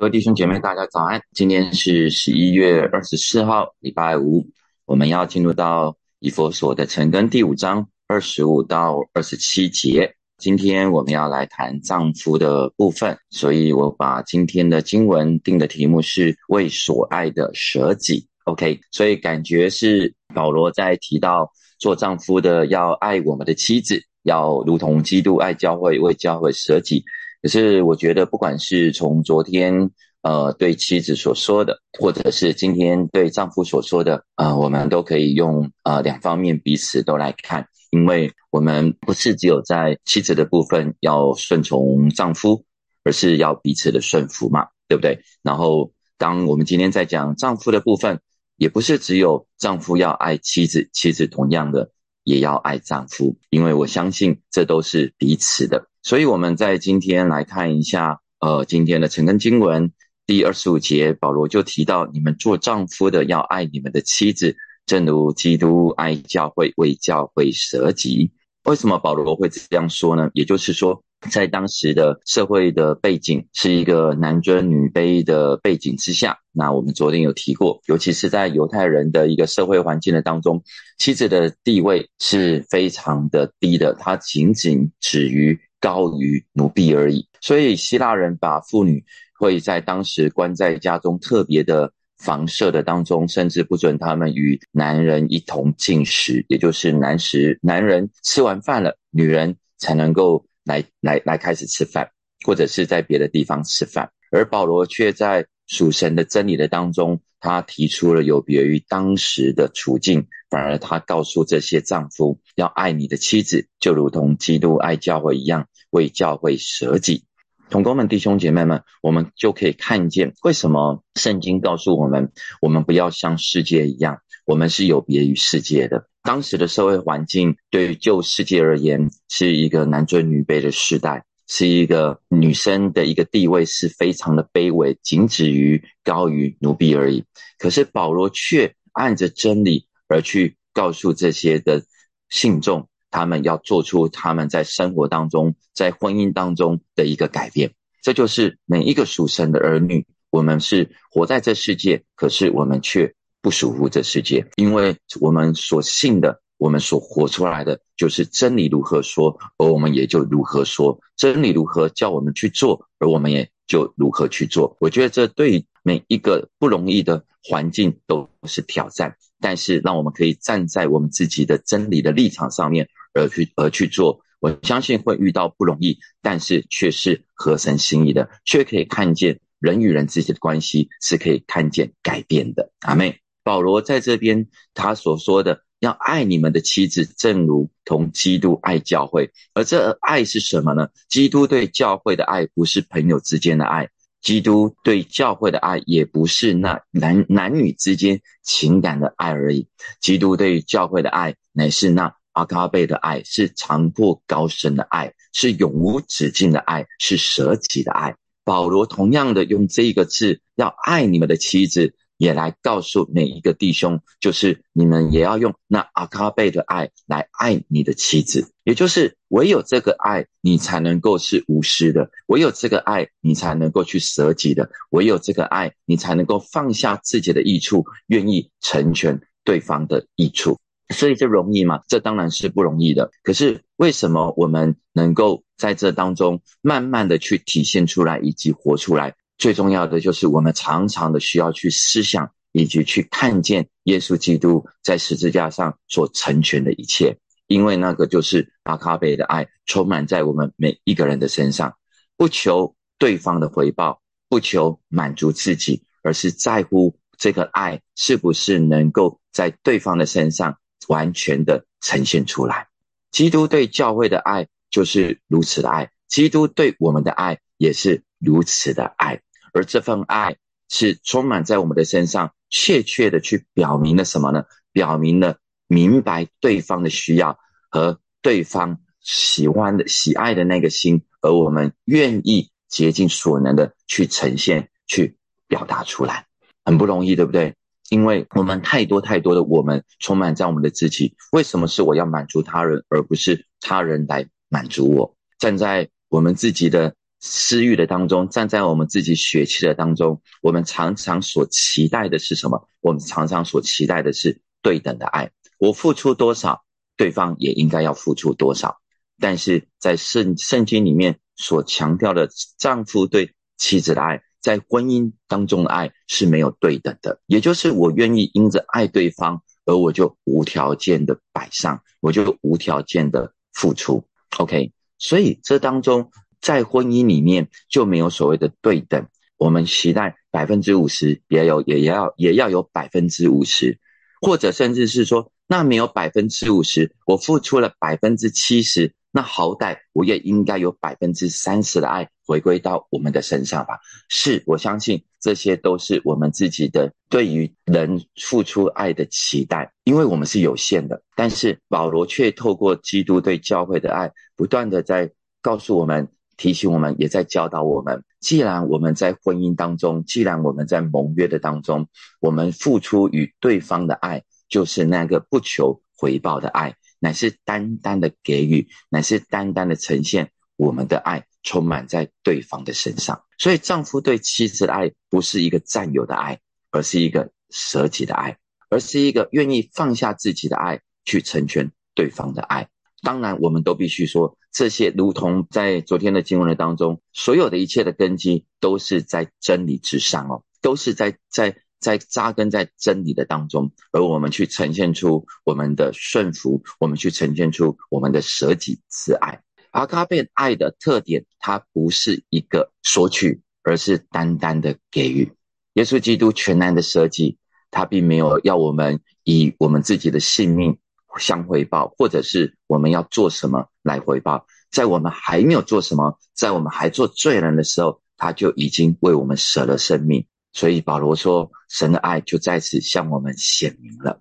各位弟兄姐妹，大家早安！今天是十一月二十四号，礼拜五。我们要进入到以佛所的成根第五章二十五到二十七节。今天我们要来谈丈夫的部分，所以我把今天的经文定的题目是为所爱的舍己。OK，所以感觉是保罗在提到做丈夫的要爱我们的妻子，要如同基督爱教会，为教会舍己。可是我觉得，不管是从昨天呃对妻子所说的，或者是今天对丈夫所说的，呃，我们都可以用呃两方面彼此都来看，因为我们不是只有在妻子的部分要顺从丈夫，而是要彼此的顺服嘛，对不对？然后当我们今天在讲丈夫的部分，也不是只有丈夫要爱妻子，妻子同样的也要爱丈夫，因为我相信这都是彼此的。所以我们在今天来看一下，呃，今天的成根经文第二十五节，保罗就提到，你们做丈夫的要爱你们的妻子，正如基督爱教会，为教会舍己。为什么保罗会这样说呢？也就是说，在当时的社会的背景是一个男尊女卑的背景之下，那我们昨天有提过，尤其是在犹太人的一个社会环境的当中，妻子的地位是非常的低的，她仅仅止于。高于奴婢而已，所以希腊人把妇女会在当时关在家中特别的房舍的当中，甚至不准他们与男人一同进食，也就是男食男人吃完饭了，女人才能够来来来开始吃饭，或者是在别的地方吃饭，而保罗却在。属神的真理的当中，他提出了有别于当时的处境，反而他告诉这些丈夫要爱你的妻子，就如同基督爱教会一样，为教会舍己。同工们、弟兄姐妹们，我们就可以看见，为什么圣经告诉我们，我们不要像世界一样，我们是有别于世界的。当时的社会环境，对于旧世界而言，是一个男尊女卑的时代。是一个女生的一个地位是非常的卑微，仅止于高于奴婢而已。可是保罗却按着真理而去告诉这些的信众，他们要做出他们在生活当中、在婚姻当中的一个改变。这就是每一个属神的儿女，我们是活在这世界，可是我们却不属乎这世界，因为我们所信的。我们所活出来的就是真理如何说，而我们也就如何说；真理如何叫我们去做，而我们也就如何去做。我觉得这对每一个不容易的环境都是挑战，但是让我们可以站在我们自己的真理的立场上面而去而去做。我相信会遇到不容易，但是却是合神心意的，却可以看见人与人之间的关系是可以看见改变的。阿妹，保罗在这边他所说的。要爱你们的妻子，正如同基督爱教会。而这爱是什么呢？基督对教会的爱不是朋友之间的爱，基督对教会的爱也不是那男男女之间情感的爱而已。基督对教会的爱乃是那阿卡贝的爱，是长阔高深的爱，是永无止境的爱，是舍己的爱。保罗同样的用这一个字，要爱你们的妻子。也来告诉每一个弟兄，就是你们也要用那阿卡贝的爱来爱你的妻子，也就是唯有这个爱，你才能够是无私的；唯有这个爱，你才能够去舍己的；唯有这个爱，你才能够放下自己的益处，愿意成全对方的益处。所以这容易吗？这当然是不容易的。可是为什么我们能够在这当中慢慢的去体现出来，以及活出来？最重要的就是，我们常常的需要去思想，以及去看见耶稣基督在十字架上所成全的一切，因为那个就是阿卡贝的爱，充满在我们每一个人的身上，不求对方的回报，不求满足自己，而是在乎这个爱是不是能够在对方的身上完全的呈现出来。基督对教会的爱就是如此的爱，基督对我们的爱也是如此的爱。而这份爱是充满在我们的身上，确切的去表明了什么呢？表明了明白对方的需要和对方喜欢的、喜爱的那个心，而我们愿意竭尽所能的去呈现、去表达出来，很不容易，对不对？因为我们太多太多的我们充满在我们的自己。为什么是我要满足他人，而不是他人来满足我？站在我们自己的。私欲的当中，站在我们自己血气的当中，我们常常所期待的是什么？我们常常所期待的是对等的爱。我付出多少，对方也应该要付出多少。但是在圣圣经里面所强调的丈夫对妻子的爱，在婚姻当中的爱是没有对等的。也就是我愿意因着爱对方，而我就无条件的摆上，我就无条件的付出。OK，所以这当中。在婚姻里面就没有所谓的对等，我们期待百分之五十，也有也要也要有百分之五十，或者甚至是说，那没有百分之五十，我付出了百分之七十，那好歹我也应该有百分之三十的爱回归到我们的身上吧？是我相信这些都是我们自己的对于人付出爱的期待，因为我们是有限的，但是保罗却透过基督对教会的爱，不断的在告诉我们。提醒我们，也在教导我们。既然我们在婚姻当中，既然我们在盟约的当中，我们付出与对方的爱，就是那个不求回报的爱，乃是单单的给予，乃是单单的呈现我们的爱，充满在对方的身上。所以，丈夫对妻子的爱，不是一个占有的爱，而是一个舍己的爱，而是一个愿意放下自己的爱，去成全对方的爱。当然，我们都必须说，这些如同在昨天的经文的当中，所有的一切的根基都是在真理之上哦，都是在在在扎根在真理的当中，而我们去呈现出我们的顺服，我们去呈现出我们的舍己慈爱。阿卡贝爱的特点，它不是一个索取，而是单单的给予。耶稣基督全然的舍己，他并没有要我们以我们自己的性命。相回报，或者是我们要做什么来回报？在我们还没有做什么，在我们还做罪人的时候，他就已经为我们舍了生命。所以保罗说，神的爱就在此向我们显明了。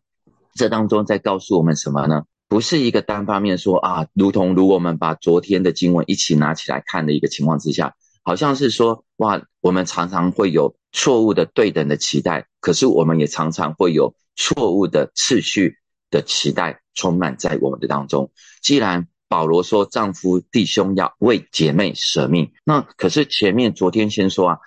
这当中在告诉我们什么呢？不是一个单方面说啊，如同如果我们把昨天的经文一起拿起来看的一个情况之下，好像是说哇，我们常常会有错误的对等的期待，可是我们也常常会有错误的次序。的期待充满在我们的当中。既然保罗说丈夫弟兄要为姐妹舍命，那可是前面昨天先说啊，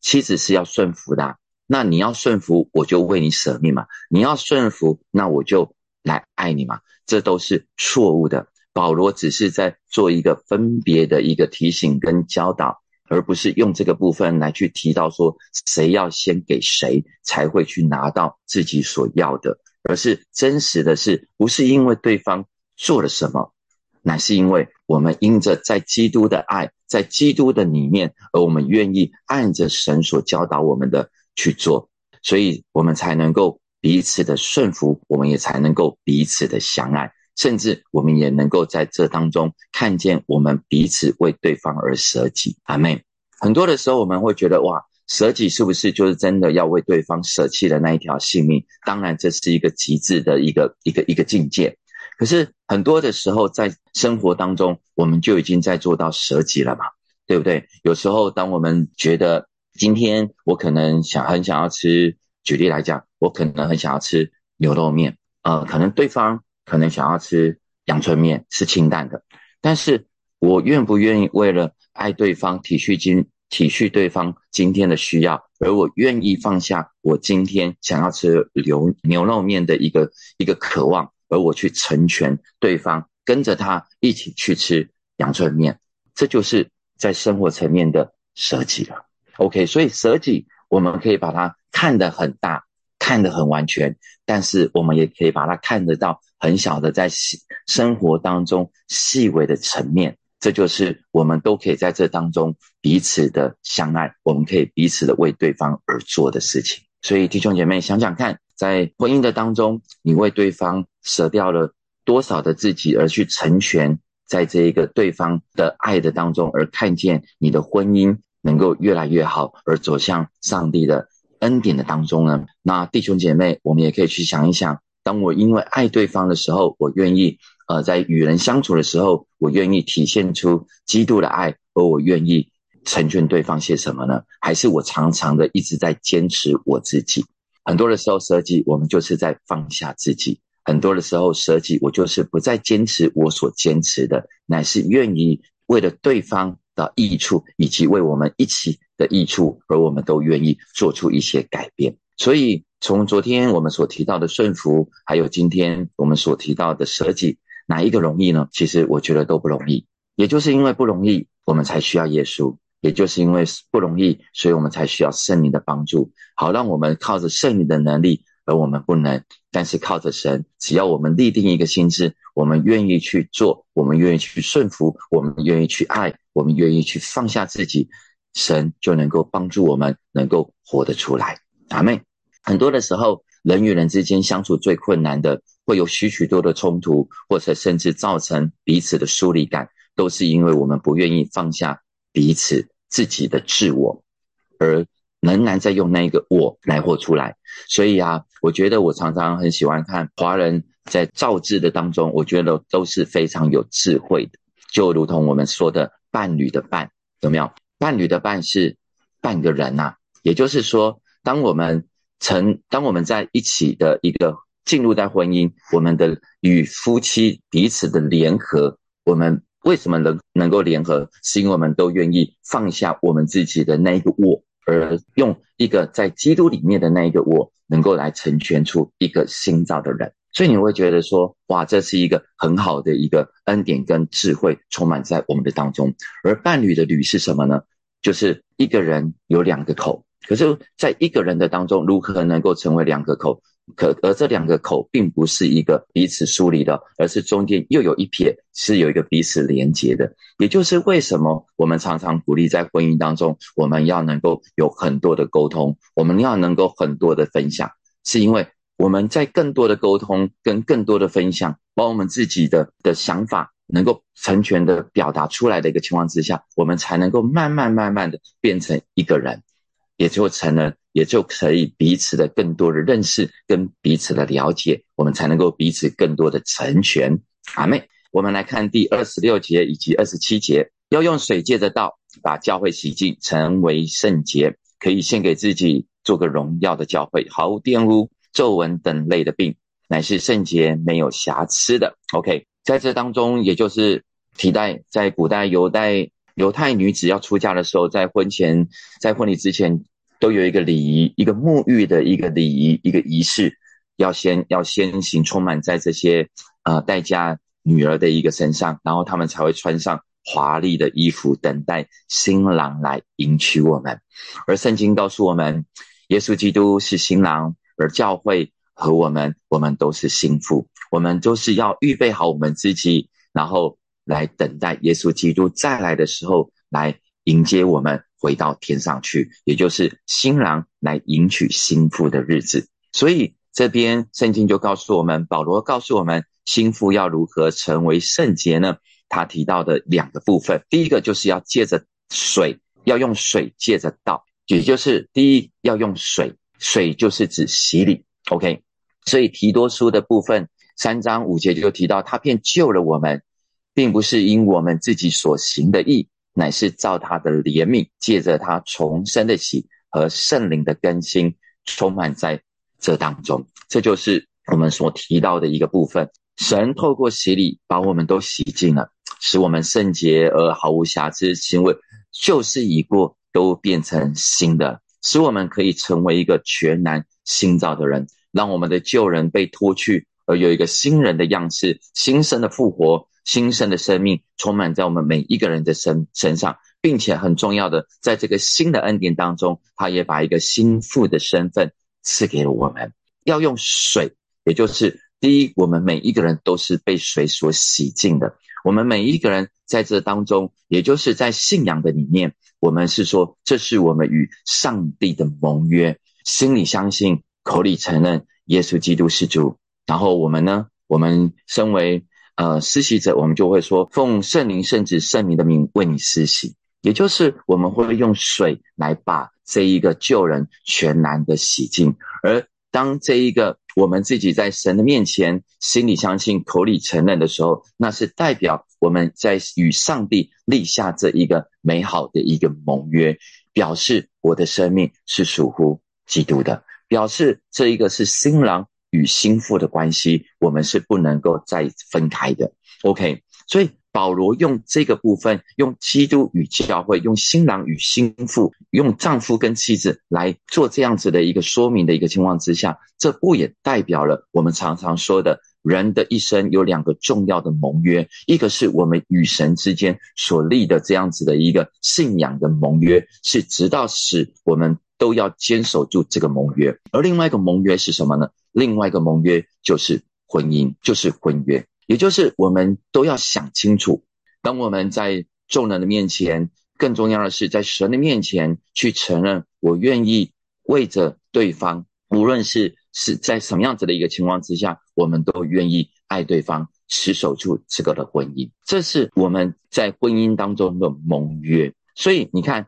妻子是要顺服的。那你要顺服，我就为你舍命嘛。你要顺服，那我就来爱你嘛。这都是错误的。保罗只是在做一个分别的一个提醒跟教导，而不是用这个部分来去提到说谁要先给谁才会去拿到自己所要的。而是真实的是，不是因为对方做了什么，乃是因为我们因着在基督的爱，在基督的里面，而我们愿意按着神所教导我们的去做，所以我们才能够彼此的顺服，我们也才能够彼此的相爱，甚至我们也能够在这当中看见我们彼此为对方而舍己。阿妹，很多的时候我们会觉得哇。舍己是不是就是真的要为对方舍弃的那一条性命？当然，这是一个极致的一个一个一个境界。可是很多的时候，在生活当中，我们就已经在做到舍己了嘛，对不对？有时候，当我们觉得今天我可能想很想要吃，举例来讲，我可能很想要吃牛肉面，呃，可能对方可能想要吃阳春面，是清淡的。但是我愿不愿意为了爱对方，体恤今？体恤对方今天的需要，而我愿意放下我今天想要吃牛牛肉面的一个一个渴望，而我去成全对方，跟着他一起去吃阳春面，这就是在生活层面的舍己了。OK，所以舍己我们可以把它看得很大，看得很完全，但是我们也可以把它看得到很小的，在细生活当中细微的层面。这就是我们都可以在这当中彼此的相爱，我们可以彼此的为对方而做的事情。所以弟兄姐妹想想看，在婚姻的当中，你为对方舍掉了多少的自己，而去成全在这一个对方的爱的当中，而看见你的婚姻能够越来越好，而走向上帝的恩典的当中呢？那弟兄姐妹，我们也可以去想一想，当我因为爱对方的时候，我愿意。呃，在与人相处的时候，我愿意体现出基督的爱，而我愿意成全对方些什么呢？还是我常常的一直在坚持我自己？很多的时候舍己，我们就是在放下自己；很多的时候舍己，我就是不再坚持我所坚持的，乃是愿意为了对方的益处，以及为我们一起的益处，而我们都愿意做出一些改变。所以，从昨天我们所提到的顺服，还有今天我们所提到的舍己，哪一个容易呢？其实我觉得都不容易。也就是因为不容易，我们才需要耶稣；也就是因为不容易，所以我们才需要圣灵的帮助，好让我们靠着圣灵的能力，而我们不能。但是靠着神，只要我们立定一个心智，我们愿意去做，我们愿意去顺服，我们愿意去爱，我们愿意去放下自己，神就能够帮助我们能够活得出来。阿妹，很多的时候，人与人之间相处最困难的，会有许许多的冲突，或者甚至造成彼此的疏离感，都是因为我们不愿意放下彼此自己的自我，而。仍然在用那个我来活出来，所以啊，我觉得我常常很喜欢看华人在造字的当中，我觉得都是非常有智慧的，就如同我们说的伴侣的伴，有没有？伴侣的伴是半个人呐，也就是说，当我们成，当我们在一起的一个进入在婚姻，我们的与夫妻彼此的联合，我们为什么能能够联合？是因为我们都愿意放下我们自己的那一个我。而用一个在基督里面的那一个我，能够来成全出一个新造的人，所以你会觉得说，哇，这是一个很好的一个恩典跟智慧充满在我们的当中。而伴侣的侣是什么呢？就是一个人有两个口，可是在一个人的当中，如何能够成为两个口？可而这两个口并不是一个彼此疏离的，而是中间又有一撇是有一个彼此连接的。也就是为什么我们常常鼓励在婚姻当中，我们要能够有很多的沟通，我们要能够很多的分享，是因为我们在更多的沟通跟更多的分享，把我们自己的的想法能够成全的表达出来的一个情况之下，我们才能够慢慢慢慢的变成一个人，也就成了。也就可以彼此的更多的认识，跟彼此的了解，我们才能够彼此更多的成全。阿妹，我们来看第二十六节以及二十七节，要用水借着道把教会洗净，成为圣洁，可以献给自己，做个荣耀的教会，毫无玷污、皱纹等类的病，乃是圣洁、没有瑕疵的。OK，在这当中，也就是提代在古代犹太犹太女子要出嫁的时候，在婚前，在婚礼之前。都有一个礼仪，一个沐浴的一个礼仪，一个仪式，要先要先行充满在这些呃待嫁女儿的一个身上，然后他们才会穿上华丽的衣服，等待新郎来迎娶我们。而圣经告诉我们，耶稣基督是新郎，而教会和我们，我们都是新妇，我们都是要预备好我们自己，然后来等待耶稣基督再来的时候来迎接我们。回到天上去，也就是新郎来迎娶新妇的日子。所以这边圣经就告诉我们，保罗告诉我们，新妇要如何成为圣洁呢？他提到的两个部分，第一个就是要借着水，要用水借着道，也就是第一要用水，水就是指洗礼。OK，所以提多书的部分三章五节就提到，他便救了我们，并不是因我们自己所行的义。乃是照他的怜悯，借着他重生的喜和圣灵的更新，充满在这当中。这就是我们所提到的一个部分。神透过洗礼把我们都洗净了，使我们圣洁而毫无瑕疵，行为旧事已过，都变成新的，使我们可以成为一个全然新造的人，让我们的旧人被脱去，而有一个新人的样式，新生的复活。新生的生命充满在我们每一个人的身身上，并且很重要的，在这个新的恩典当中，他也把一个心腹的身份赐给了我们。要用水，也就是第一，我们每一个人都是被水所洗净的。我们每一个人在这当中，也就是在信仰的里面，我们是说，这是我们与上帝的盟约，心里相信，口里承认耶稣基督是主。然后我们呢，我们身为。呃，施洗者，我们就会说奉圣灵圣子圣名的名为你施洗，也就是我们会用水来把这一个旧人全然的洗净。而当这一个我们自己在神的面前心里相信、口里承认的时候，那是代表我们在与上帝立下这一个美好的一个盟约，表示我的生命是属乎基督的，表示这一个是新郎。与心腹的关系，我们是不能够再分开的。OK，所以保罗用这个部分，用基督与教会，用新郎与心腹，用丈夫跟妻子来做这样子的一个说明的一个情况之下，这不也代表了我们常常说的人的一生有两个重要的盟约，一个是我们与神之间所立的这样子的一个信仰的盟约，是直到使我们都要坚守住这个盟约，而另外一个盟约是什么呢？另外一个盟约就是婚姻，就是婚约。也就是我们都要想清楚，当我们在众人的面前，更重要的是在神的面前去承认，我愿意为着对方，无论是是在什么样子的一个情况之下，我们都愿意爱对方，持守住这个的婚姻，这是我们在婚姻当中的盟约。所以你看，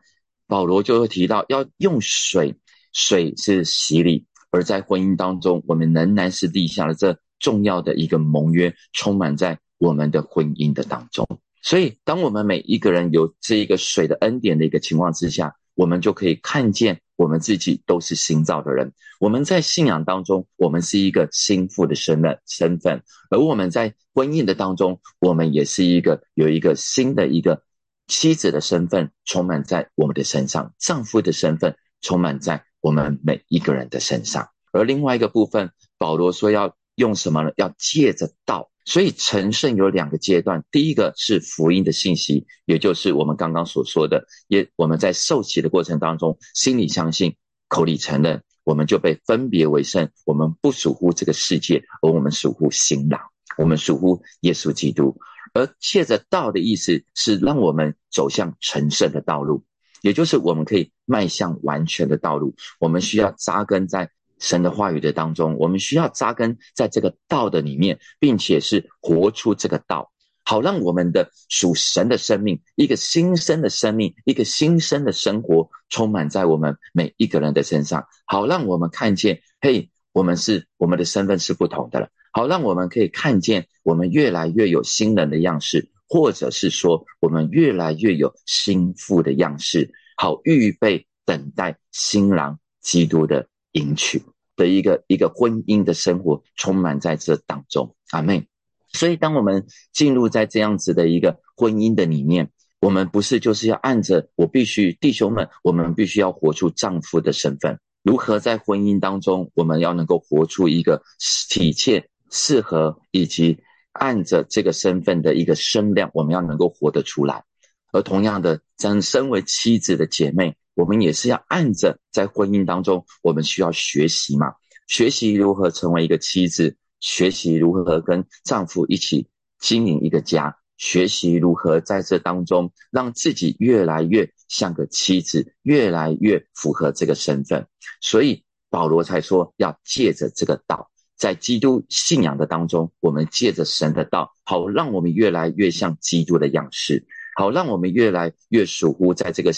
保罗就会提到要用水，水是洗礼，而在婚姻当中，我们仍然是立下了这。重要的一个盟约充满在我们的婚姻的当中，所以当我们每一个人有这一个水的恩典的一个情况之下，我们就可以看见我们自己都是新造的人。我们在信仰当中，我们是一个心腹的身份身份，而我们在婚姻的当中，我们也是一个有一个新的一个妻子的身份充满在我们的身上，丈夫的身份充满在我们每一个人的身上。而另外一个部分，保罗说要。用什么呢？要借着道，所以成圣有两个阶段。第一个是福音的信息，也就是我们刚刚所说的，也我们在受洗的过程当中，心里相信，口里承认，我们就被分别为圣。我们不属乎这个世界，而我们属乎新郎，我们属乎耶稣基督。而借着道的意思是让我们走向成圣的道路，也就是我们可以迈向完全的道路。我们需要扎根在。神的话语的当中，我们需要扎根在这个道的里面，并且是活出这个道，好让我们的属神的生命，一个新生的生命，一个新生的生活，充满在我们每一个人的身上，好让我们看见，嘿，我们是我们的身份是不同的了，好让我们可以看见，我们越来越有新人的样式，或者是说，我们越来越有心腹的样式，好预备等待新郎基督的。迎娶的一个一个婚姻的生活，充满在这当中，阿妹。所以，当我们进入在这样子的一个婚姻的里面，我们不是就是要按着我必须弟兄们，我们必须要活出丈夫的身份。如何在婚姻当中，我们要能够活出一个体切、适合以及按着这个身份的一个声量，我们要能够活得出来。而同样的，咱身为妻子的姐妹。我们也是要按着在婚姻当中，我们需要学习嘛，学习如何成为一个妻子，学习如何跟丈夫一起经营一个家，学习如何在这当中让自己越来越像个妻子，越来越符合这个身份。所以保罗才说要借着这个道，在基督信仰的当中，我们借着神的道，好让我们越来越像基督的样式，好让我们越来越属乎在这个。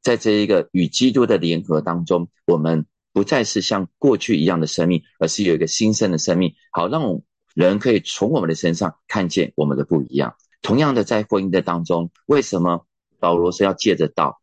在这一个与基督的联合当中，我们不再是像过去一样的生命，而是有一个新生的生命，好让人可以从我们的身上看见我们的不一样。同样的，在婚姻的当中，为什么保罗是要借着道，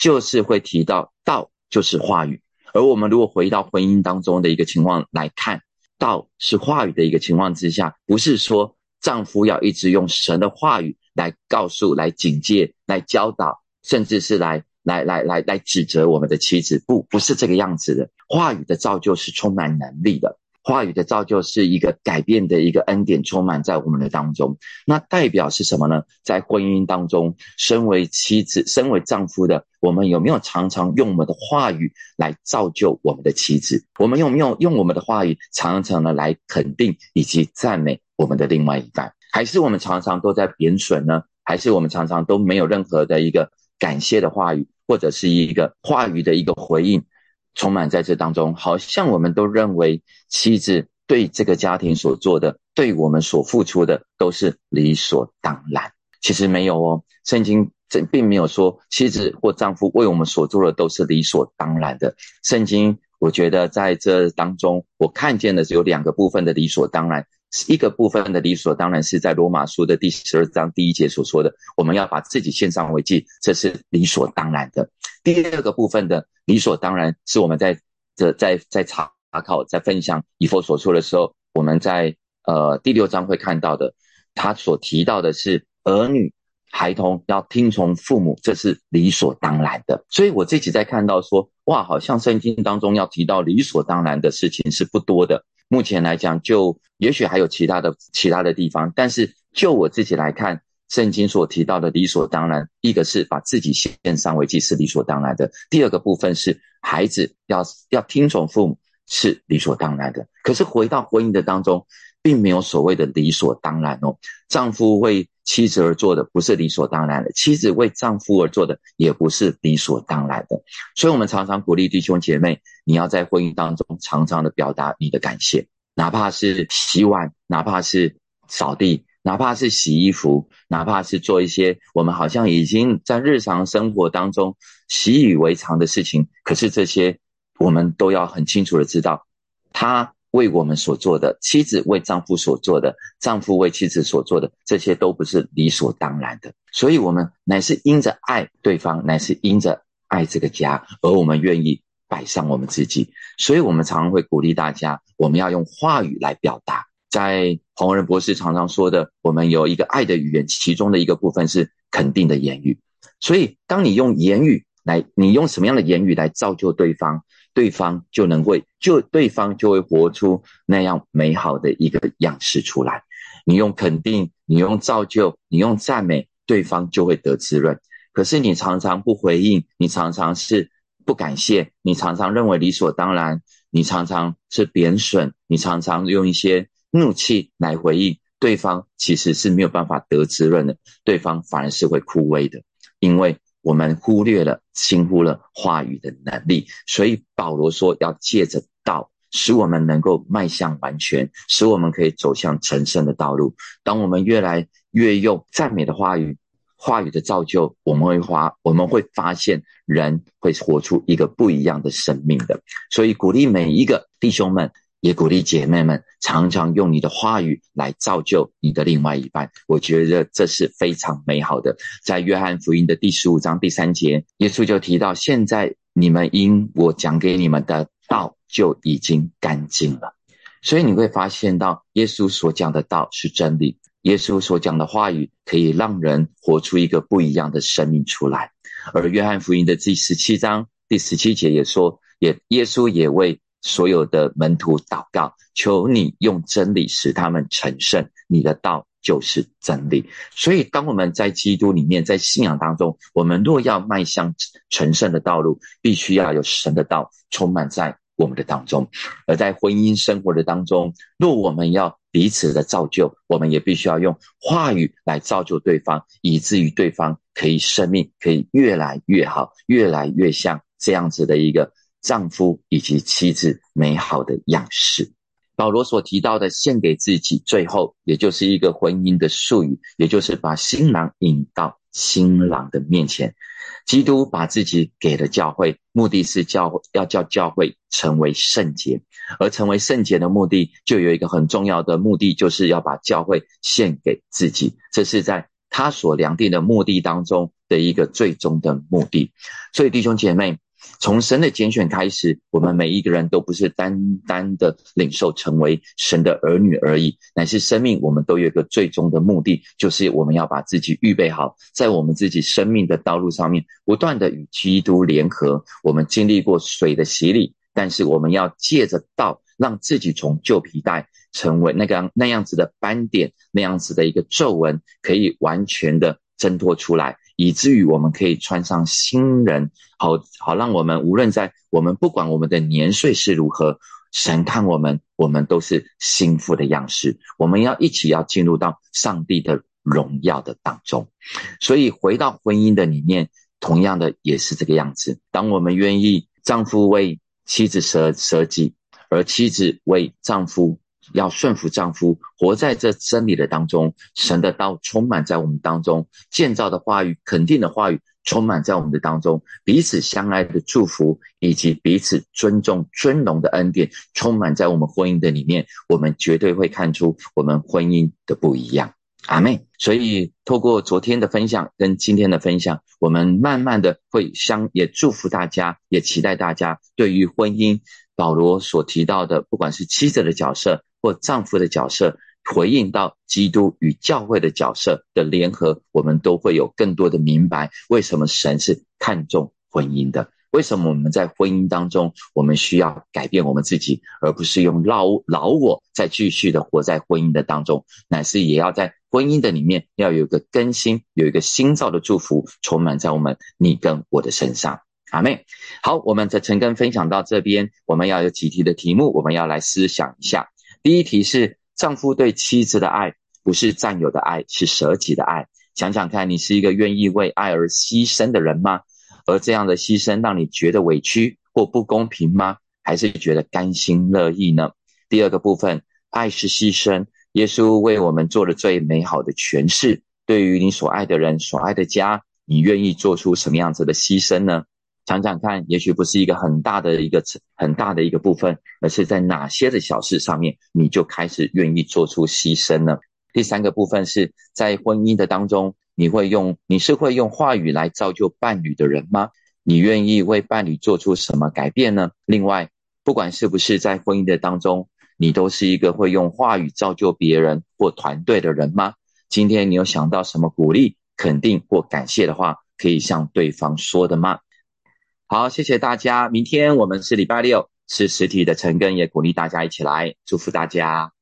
就是会提到道就是话语。而我们如果回到婚姻当中的一个情况来看，道是话语的一个情况之下，不是说丈夫要一直用神的话语来告诉、来警戒、来教导，甚至是来。来来来来指责我们的妻子，不不是这个样子的。话语的造就是充满能力的，话语的造就是一个改变的一个恩典，充满在我们的当中。那代表是什么呢？在婚姻当中，身为妻子、身为丈夫的我们，有没有常常用我们的话语来造就我们的妻子？我们有没有用我们的话语常常的来肯定以及赞美我们的另外一半？还是我们常常都在贬损呢？还是我们常常都没有任何的一个？感谢的话语，或者是一个话语的一个回应，充满在这当中，好像我们都认为妻子对这个家庭所做的，对我们所付出的都是理所当然。其实没有哦，圣经这并没有说妻子或丈夫为我们所做的都是理所当然的。圣经，我觉得在这当中，我看见的是有两个部分的理所当然。一个部分的理所当然是在罗马书的第十二章第一节所说的，我们要把自己献上为祭，这是理所当然的。第二个部分的理所当然是我们在这在在查考在分享以佛所说的时候，我们在呃第六章会看到的，他所提到的是儿女。孩童要听从父母，这是理所当然的。所以我自己在看到说，哇，好像圣经当中要提到理所当然的事情是不多的。目前来讲，就也许还有其他的其他的地方，但是就我自己来看，圣经所提到的理所当然，一个是把自己献上为祭是理所当然的；第二个部分是孩子要要听从父母是理所当然的。可是回到婚姻的当中。并没有所谓的理所当然哦，丈夫会妻子而做的不是理所当然的，妻子为丈夫而做的也不是理所当然的。所以，我们常常鼓励弟兄姐妹，你要在婚姻当中常常的表达你的感谢，哪怕是洗碗，哪怕是扫地，哪怕是洗衣服，哪怕是做一些我们好像已经在日常生活当中习以为常的事情，可是这些我们都要很清楚的知道，他。为我们所做的，妻子为丈夫所做的，丈夫为妻子所做的，这些都不是理所当然的。所以，我们乃是因着爱对方，乃是因着爱这个家，而我们愿意摆上我们自己。所以，我们常常会鼓励大家，我们要用话语来表达。在洪仁博士常常说的，我们有一个爱的语言，其中的一个部分是肯定的言语。所以，当你用言语来，你用什么样的言语来造就对方？对方就能会，就对方就会活出那样美好的一个样式出来。你用肯定，你用造就，你用赞美，对方就会得滋润。可是你常常不回应，你常常是不感谢，你常常认为理所当然，你常常是贬损，你常常用一些怒气来回应对方，其实是没有办法得滋润的，对方反而是会枯萎的，因为。我们忽略了、轻忽了话语的能力，所以保罗说要借着道，使我们能够迈向完全，使我们可以走向成圣的道路。当我们越来越用赞美的话语、话语的造就，我们会发，我们会发现人会活出一个不一样的生命的。所以鼓励每一个弟兄们。也鼓励姐妹们常常用你的话语来造就你的另外一半，我觉得这是非常美好的。在约翰福音的第十五章第三节，耶稣就提到：现在你们因我讲给你们的道就已经干净了。所以你会发现到，耶稣所讲的道是真理，耶稣所讲的话语可以让人活出一个不一样的生命出来。而约翰福音的第十七章第十七节也说，也耶稣也为。所有的门徒祷告，求你用真理使他们成圣。你的道就是真理。所以，当我们在基督里面，在信仰当中，我们若要迈向成圣的道路，必须要有神的道充满在我们的当中。而在婚姻生活的当中，若我们要彼此的造就，我们也必须要用话语来造就对方，以至于对方可以生命可以越来越好，越来越像这样子的一个。丈夫以及妻子美好的样式，保罗所提到的献给自己，最后也就是一个婚姻的术语，也就是把新郎引到新郎的面前。基督把自己给了教会，目的是教要叫教会成为圣洁，而成为圣洁的目的，就有一个很重要的目的，就是要把教会献给自己。这是在他所量定的目的当中的一个最终的目的。所以弟兄姐妹。从神的拣选开始，我们每一个人都不是单单的领受成为神的儿女而已，乃是生命。我们都有一个最终的目的，就是我们要把自己预备好，在我们自己生命的道路上面，不断的与基督联合。我们经历过水的洗礼，但是我们要借着道，让自己从旧皮带成为那个那样子的斑点，那样子的一个皱纹，可以完全的挣脱出来。以至于我们可以穿上新人，好好让我们无论在我们不管我们的年岁是如何，神看我们，我们都是心腹的样式。我们要一起要进入到上帝的荣耀的当中。所以回到婚姻的里面，同样的也是这个样子。当我们愿意丈夫为妻子舍舍己，而妻子为丈夫。要顺服丈夫，活在这真理的当中。神的道充满在我们当中，建造的话语、肯定的话语充满在我们的当中，彼此相爱的祝福以及彼此尊重、尊荣的恩典充满在我们婚姻的里面。我们绝对会看出我们婚姻的不一样。阿妹，所以透过昨天的分享跟今天的分享，我们慢慢的会相也祝福大家，也期待大家对于婚姻保罗所提到的，不管是妻子的角色。或丈夫的角色，回应到基督与教会的角色的联合，我们都会有更多的明白，为什么神是看重婚姻的。为什么我们在婚姻当中，我们需要改变我们自己，而不是用老老我再继续的活在婚姻的当中，乃是也要在婚姻的里面要有一个更新，有一个新造的祝福充满在我们你跟我的身上。阿妹，好，我们的陈根分享到这边，我们要有几题的题目，我们要来思想一下。第一题是丈夫对妻子的爱，不是占有的爱，是舍己的爱。想想看，你是一个愿意为爱而牺牲的人吗？而这样的牺牲让你觉得委屈或不公平吗？还是觉得甘心乐意呢？第二个部分，爱是牺牲，耶稣为我们做了最美好的诠释。对于你所爱的人、所爱的家，你愿意做出什么样子的牺牲呢？想想看，也许不是一个很大的一个很大的一个部分，而是在哪些的小事上面，你就开始愿意做出牺牲呢？第三个部分是在婚姻的当中。你会用你是会用话语来造就伴侣的人吗？你愿意为伴侣做出什么改变呢？另外，不管是不是在婚姻的当中，你都是一个会用话语造就别人或团队的人吗？今天你有想到什么鼓励、肯定或感谢的话，可以向对方说的吗？好，谢谢大家。明天我们是礼拜六，是实体的陈根，也鼓励大家一起来，祝福大家。